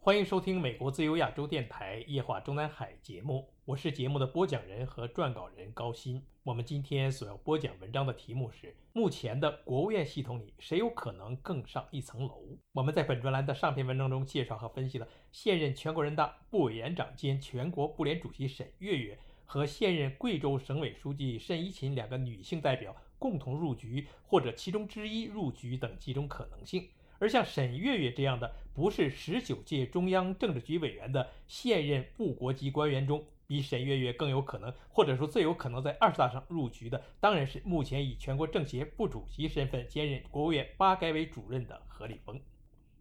欢迎收听美国自由亚洲电台《夜话中南海》节目，我是节目的播讲人和撰稿人高鑫。我们今天所要播讲文章的题目是：目前的国务院系统里，谁有可能更上一层楼？我们在本专栏的上篇文章中介绍和分析了现任全国人大副委员长兼全国妇联主席沈月月和现任贵州省委书记单一琴两个女性代表共同入局或者其中之一入局等几种可能性。而像沈月月这样的不是十九届中央政治局委员的现任部国级官员中，比沈月月更有可能，或者说最有可能在二十大上入局的，当然是目前以全国政协副主席身份兼任国务院发改委主任的何立峰。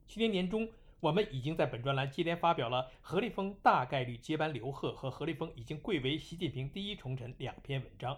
去年年中，我们已经在本专栏接连发表了何立峰大概率接班刘鹤和何立峰已经贵为习近平第一重臣两篇文章。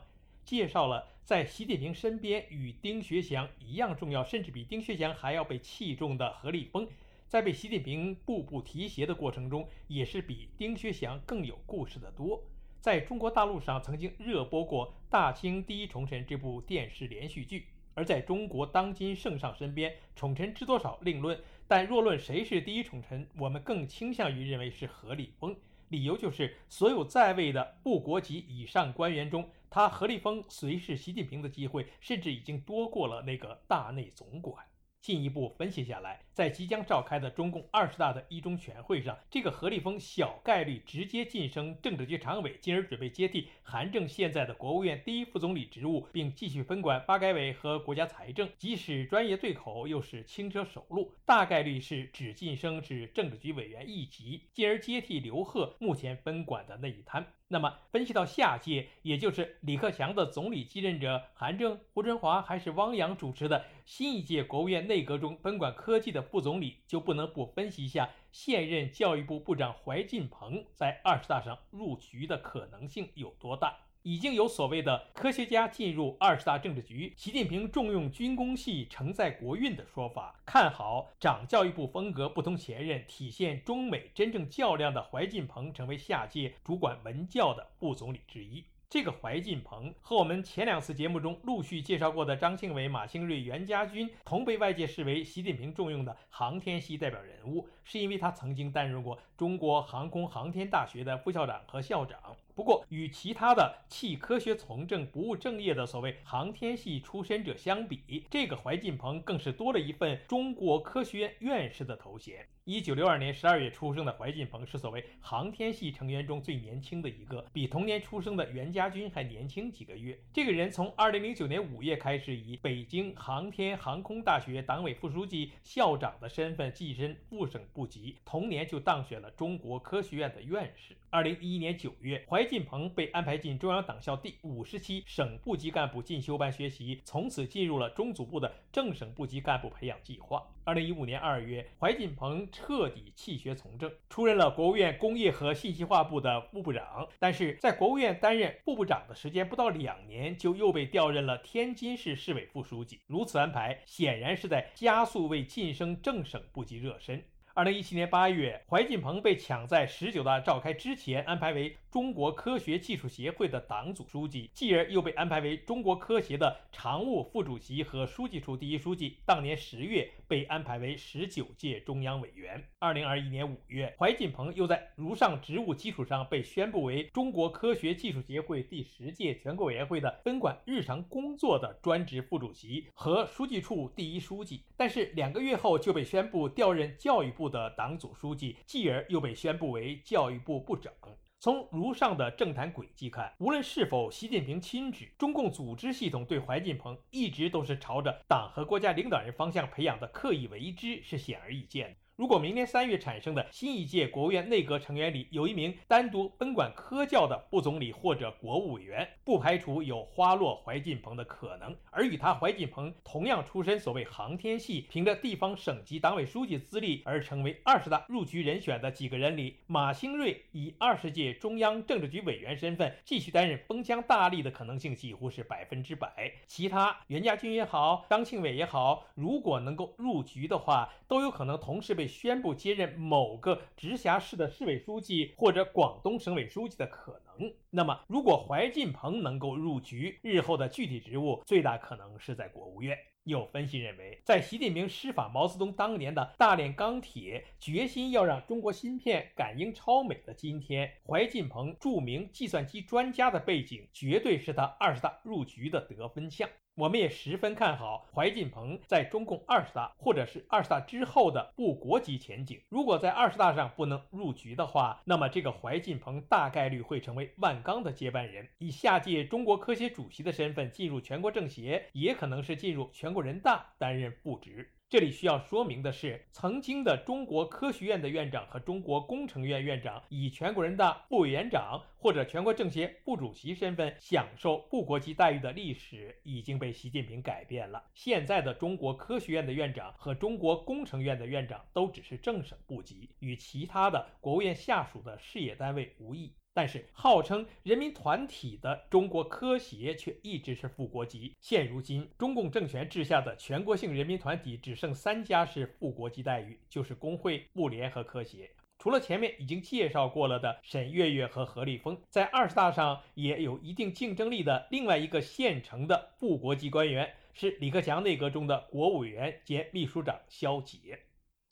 介绍了在习近平身边与丁薛祥一样重要，甚至比丁薛祥还要被器重的何立峰，在被习近平步步提携的过程中，也是比丁薛祥更有故事的多。在中国大陆上曾经热播过《大清第一宠臣》这部电视连续剧，而在中国当今圣上身边，宠臣知多少另论，但若论谁是第一宠臣，我们更倾向于认为是何立峰。理由就是所有在位的部国级以上官员中。他何立峰随侍习近平的机会，甚至已经多过了那个大内总管。进一步分析下来，在即将召开的中共二十大的一中全会上，这个何立峰小概率直接晋升政治局常委，进而准备接替韩正现在的国务院第一副总理职务，并继续分管发改委和国家财政。即使专业对口，又是轻车熟路，大概率是只晋升至政治局委员一级，进而接替刘鹤目前分管的那一摊。那么，分析到下届，也就是李克强的总理继任者韩正、胡春华还是汪洋主持的新一届国务院内阁中分管科技的副总理，就不能不分析一下现任教育部部长怀进鹏在二十大上入局的可能性有多大。已经有所谓的科学家进入二十大政治局，习近平重用军工系承载国运的说法，看好长教育部风格不同前任，体现中美真正较量的怀进鹏成为下届主管文教的副总理之一。这个怀进鹏和我们前两次节目中陆续介绍过的张庆伟、马兴瑞、袁家军同被外界视为习近平重用的航天系代表人物，是因为他曾经担任过中国航空航天大学的副校长和校长。不过，与其他的弃科学从政、不务正业的所谓航天系出身者相比，这个怀进鹏更是多了一份中国科学院院士的头衔。一九六二年十二月出生的怀进鹏是所谓航天系成员中最年轻的一个，比同年出生的袁家军还年轻几个月。这个人从二零零九年五月开始，以北京航天航空大学党委副书记、校长的身份跻身副省部级，同年就当选了中国科学院的院士。二零一一年九月，怀进鹏被安排进中央党校第五十期省部级干部进修班学习，从此进入了中组部的正省部级干部培养计划。二零一五年二月，怀进鹏彻底弃学从政，出任了国务院工业和信息化部的副部长。但是在国务院担任副部长的时间不到两年，就又被调任了天津市市委副书记。如此安排，显然是在加速为晋升正省部级热身。二零一七年八月，怀进鹏被抢在十九大召开之前安排为中国科学技术协会的党组书记，继而又被安排为中国科协的常务副主席和书记处第一书记。当年十月被安排为十九届中央委员。二零二一年五月，怀进鹏又在如上职务基础上被宣布为中国科学技术协会第十届全国委员会的分管日常工作的专职副主席和书记处第一书记。但是两个月后就被宣布调任教育部。的党组书记，继而又被宣布为教育部部长。从如上的政坛轨迹看，无论是否习近平亲指，中共组织系统对怀进鹏一直都是朝着党和国家领导人方向培养的刻意为之，是显而易见的。如果明年三月产生的新一届国务院内阁成员里有一名单独分管科教的副总理或者国务委员，不排除有花落怀进鹏的可能。而与他怀进鹏同样出身所谓航天系，凭着地方省级党委书记资历而成为二十大入局人选的几个人里，马兴瑞以二十届中央政治局委员身份继续担任封疆大吏的可能性几乎是百分之百。其他袁家军也好，张庆伟也好，如果能够入局的话，都有可能同时被宣布接任某个直辖市的市委书记或者广东省委书记的可能。那么，如果怀进鹏能够入局，日后的具体职务最大可能是在国务院。有分析认为，在习近平施法毛泽东当年的大炼钢铁，决心要让中国芯片感应超美的今天，怀进鹏著名计算机专家的背景，绝对是他二十大入局的得分项。我们也十分看好怀进鹏在中共二十大或者是二十大之后的部国级前景。如果在二十大上不能入局的话，那么这个怀进鹏大概率会成为万钢的接班人，以下届中国科协主席的身份进入全国政协，也可能是进入全国人大担任副职。这里需要说明的是，曾经的中国科学院的院长和中国工程院院长以全国人大副委员长或者全国政协副主席身份享受部国级待遇的历史已经被习近平改变了。现在的中国科学院的院长和中国工程院的院长都只是正省部级，与其他的国务院下属的事业单位无异。但是，号称人民团体的中国科协却一直是副国级。现如今，中共政权治下的全国性人民团体只剩三家是副国级待遇，就是工会、妇联和科协。除了前面已经介绍过了的沈月月和何立峰，在二十大上也有一定竞争力的另外一个现成的副国级官员，是李克强内阁中的国务委员兼秘书长肖捷。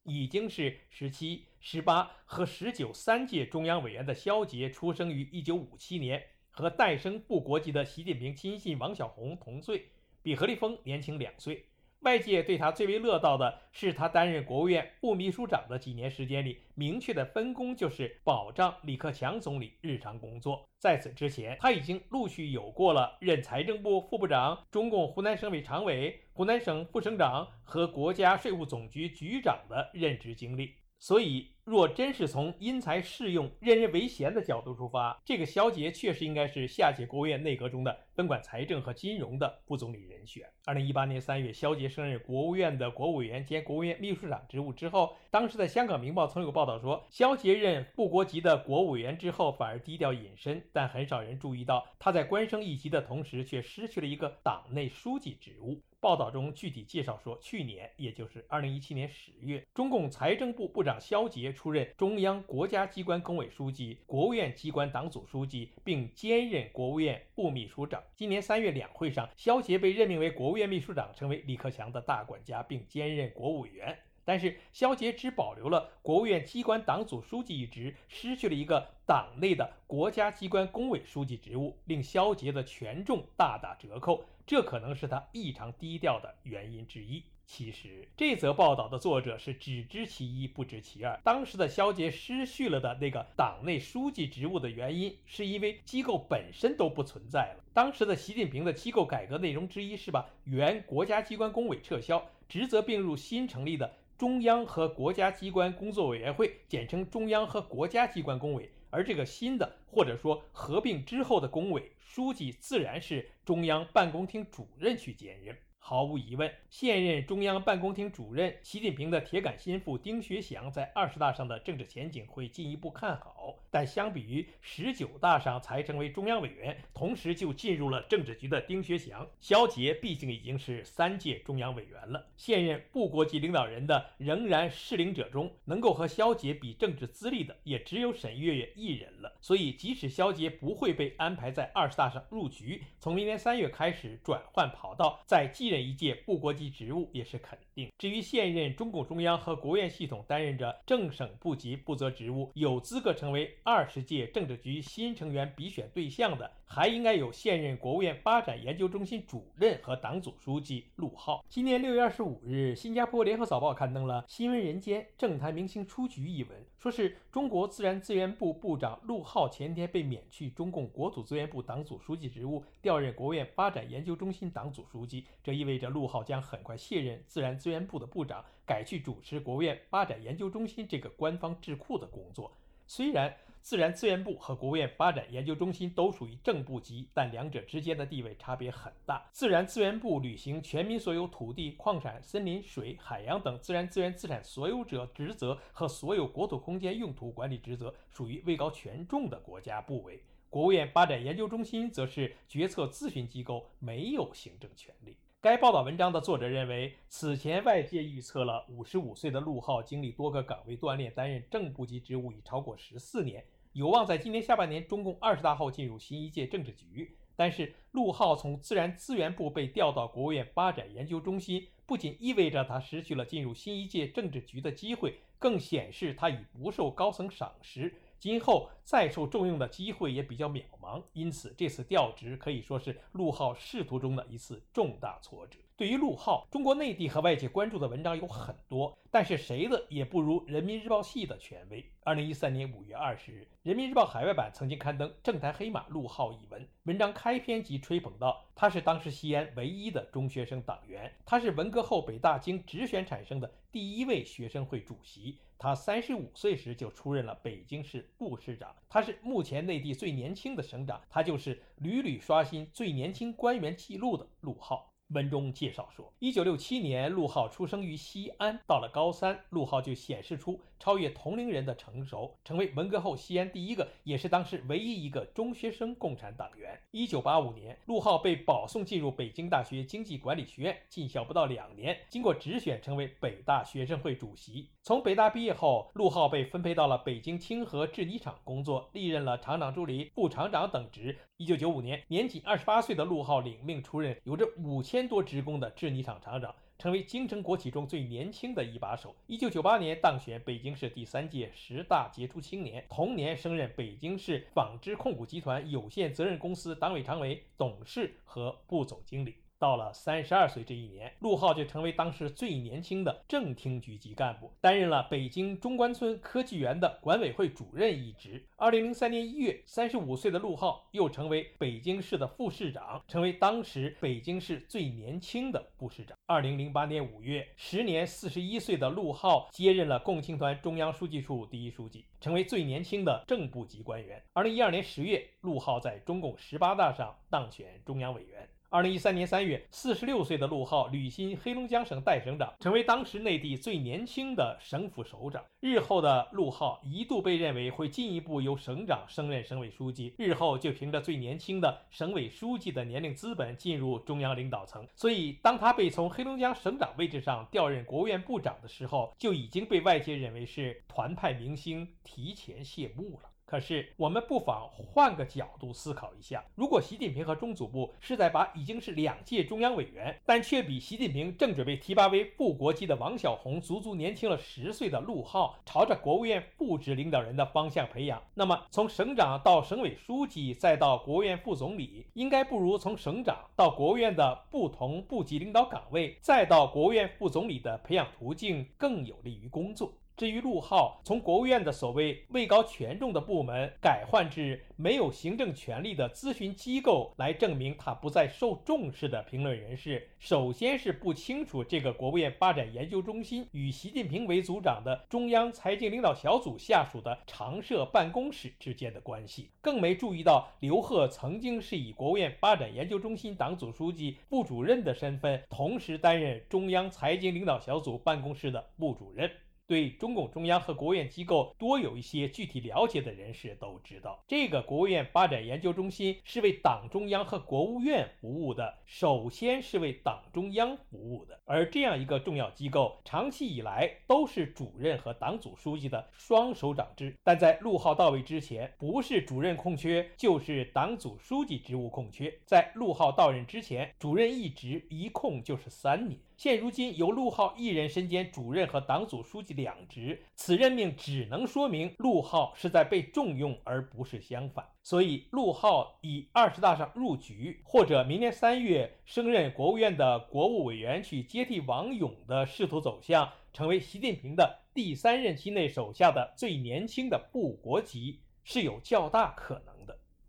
已经是十七、十八和十九三届中央委员的肖捷，出生于一九五七年，和诞生副国级的习近平亲信王小红同岁，比何立峰年轻两岁。外界对他最为乐道的是，他担任国务院副秘书长的几年时间里，明确的分工就是保障李克强总理日常工作。在此之前，他已经陆续有过了任财政部副部长、中共湖南省委常委、湖南省副省长和国家税务总局局长的任职经历。所以，若真是从因材适用、任人唯贤的角度出发，这个肖捷确实应该是下届国务院内阁中的分管财政和金融的副总理人选。二零一八年三月，肖捷升任国务院的国务委员兼国务院秘书长职务之后，当时的《香港明报》曾有报道说，肖捷任副国级的国务委员之后反而低调隐身，但很少人注意到他在官升一级的同时，却失去了一个党内书记职务。报道中具体介绍说，去年，也就是二零一七年十月，中共财政部部长肖捷出任中央国家机关工委书记、国务院机关党组书记，并兼任国务院副秘书长。今年三月两会上，肖捷被任命为国务院秘书长，成为李克强的大管家，并兼任国务委员。但是，肖捷只保留了国务院机关党组书记一职，失去了一个党内的国家机关工委书记职务，令肖捷的权重大打折扣。这可能是他异常低调的原因之一。其实，这则报道的作者是只知其一，不知其二。当时的肖捷失去了的那个党内书记职务的原因，是因为机构本身都不存在了。当时的习近平的机构改革内容之一是把原国家机关工委撤销，职责并入新成立的。中央和国家机关工作委员会，简称中央和国家机关工委，而这个新的或者说合并之后的工委书记，自然是中央办公厅主任去兼任。毫无疑问，现任中央办公厅主任习近平的铁杆心腹丁学祥在二十大上的政治前景会进一步看好。但相比于十九大上才成为中央委员，同时就进入了政治局的丁学祥，肖捷毕竟已经是三届中央委员了。现任部国级领导人的仍然适龄者中，能够和肖捷比政治资历的，也只有沈月月一人了。所以，即使肖捷不会被安排在二十大上入局，从明年三月开始转换跑道，在继任。一届部国级职务也是肯定。至于现任中共中央和国务院系统担任着政省部级部责职务，有资格成为二十届政治局新成员比选对象的。还应该有现任国务院发展研究中心主任和党组书记陆浩。今年六月二十五日，新加坡联合早报刊登了《新闻人间政坛明星出局》一文，说是中国自然资源部部长陆浩前天被免去中共国土资源部党组书记职务，调任国务院发展研究中心党组书记。这意味着陆浩将很快卸任自然资源部的部长，改去主持国务院发展研究中心这个官方智库的工作。虽然自然资源部和国务院发展研究中心都属于正部级，但两者之间的地位差别很大。自然资源部履行全民所有土地、矿产、森林、水、海洋等自然资源资产所有者职责和所有国土空间用途管理职责，属于位高权重的国家部委。国务院发展研究中心则是决策咨询机构，没有行政权力。该报道文章的作者认为，此前外界预测了55岁的陆浩经历多个岗位锻炼，担任正部级职务已超过十四年，有望在今年下半年中共二十大后进入新一届政治局。但是，陆浩从自然资源部被调到国务院发展研究中心，不仅意味着他失去了进入新一届政治局的机会，更显示他已不受高层赏识。今后再受重用的机会也比较渺茫，因此这次调职可以说是陆浩仕途中的一次重大挫折。对于陆浩，中国内地和外界关注的文章有很多，但是谁的也不如人民日报系的权威。二零一三年五月二十日，人民日报海外版曾经刊登“政坛黑马陆浩”一文，文章开篇即吹捧道：“他是当时西安唯一的中学生党员，他是文革后北大经直选产生的第一位学生会主席，他三十五岁时就出任了北京市副市长，他是目前内地最年轻的省长，他就是屡屡刷新最年轻官员记录的陆浩。”文中介绍说，一九六七年，陆浩出生于西安。到了高三，陆浩就显示出超越同龄人的成熟，成为文革后西安第一个，也是当时唯一一个中学生共产党员。一九八五年，陆浩被保送进入北京大学经济管理学院，进校不到两年，经过直选成为北大学生会主席。从北大毕业后，陆浩被分配到了北京清河制泥厂工作，历任了厂长助理、副厂长等职。一九九五年，年仅二十八岁的陆浩领命出任有着五千多职工的制泥厂厂长，成为京城国企中最年轻的一把手。一九九八年当选北京市第三届十大杰出青年，同年升任北京市纺织控股集团有限责任公司党委常委、董事和部总经理。到了三十二岁这一年，陆浩就成为当时最年轻的正厅局级干部，担任了北京中关村科技园的管委会主任一职。二零零三年一月，三十五岁的陆浩又成为北京市的副市长，成为当时北京市最年轻的副市长。二零零八年五月，时年四十一岁的陆浩接任了共青团中央书记处第一书记，成为最年轻的正部级官员。二零一二年十月，陆浩在中共十八大上当选中央委员。二零一三年三月，四十六岁的陆浩履新黑龙江省代省长，成为当时内地最年轻的省府首长。日后的陆浩一度被认为会进一步由省长升任省委书记，日后就凭着最年轻的省委书记的年龄资本进入中央领导层。所以，当他被从黑龙江省长位置上调任国务院部长的时候，就已经被外界认为是团派明星提前谢幕了。可是，我们不妨换个角度思考一下：如果习近平和中组部是在把已经是两届中央委员，但却比习近平正准备提拔为副国级的王小红足足年轻了十岁的陆浩，朝着国务院部职领导人的方向培养，那么从省长到省委书记，再到国务院副总理，应该不如从省长到国务院的不同部级领导岗位，再到国务院副总理的培养途径更有利于工作。至于陆浩从国务院的所谓位高权重的部门改换至没有行政权力的咨询机构，来证明他不再受重视的评论人士，首先是不清楚这个国务院发展研究中心与习近平为组长的中央财经领导小组下属的常设办公室之间的关系，更没注意到刘鹤曾经是以国务院发展研究中心党组书记、副主任的身份，同时担任中央财经领导小组办公室的部主任。对中共中央和国务院机构多有一些具体了解的人士都知道，这个国务院发展研究中心是为党中央和国务院服务的，首先是为党中央服务的。而这样一个重要机构，长期以来都是主任和党组书记的双首长制。但在陆浩到位之前，不是主任空缺，就是党组书记职务空缺。在陆浩到任之前，主任一职一空就是三年。现如今由陆浩一人身兼主任和党组书记两职，此任命只能说明陆浩是在被重用，而不是相反。所以，陆浩以二十大上入局，或者明年三月升任国务院的国务委员去接替王勇的仕途走向，成为习近平的第三任期内手下的最年轻的部国级，是有较大可能。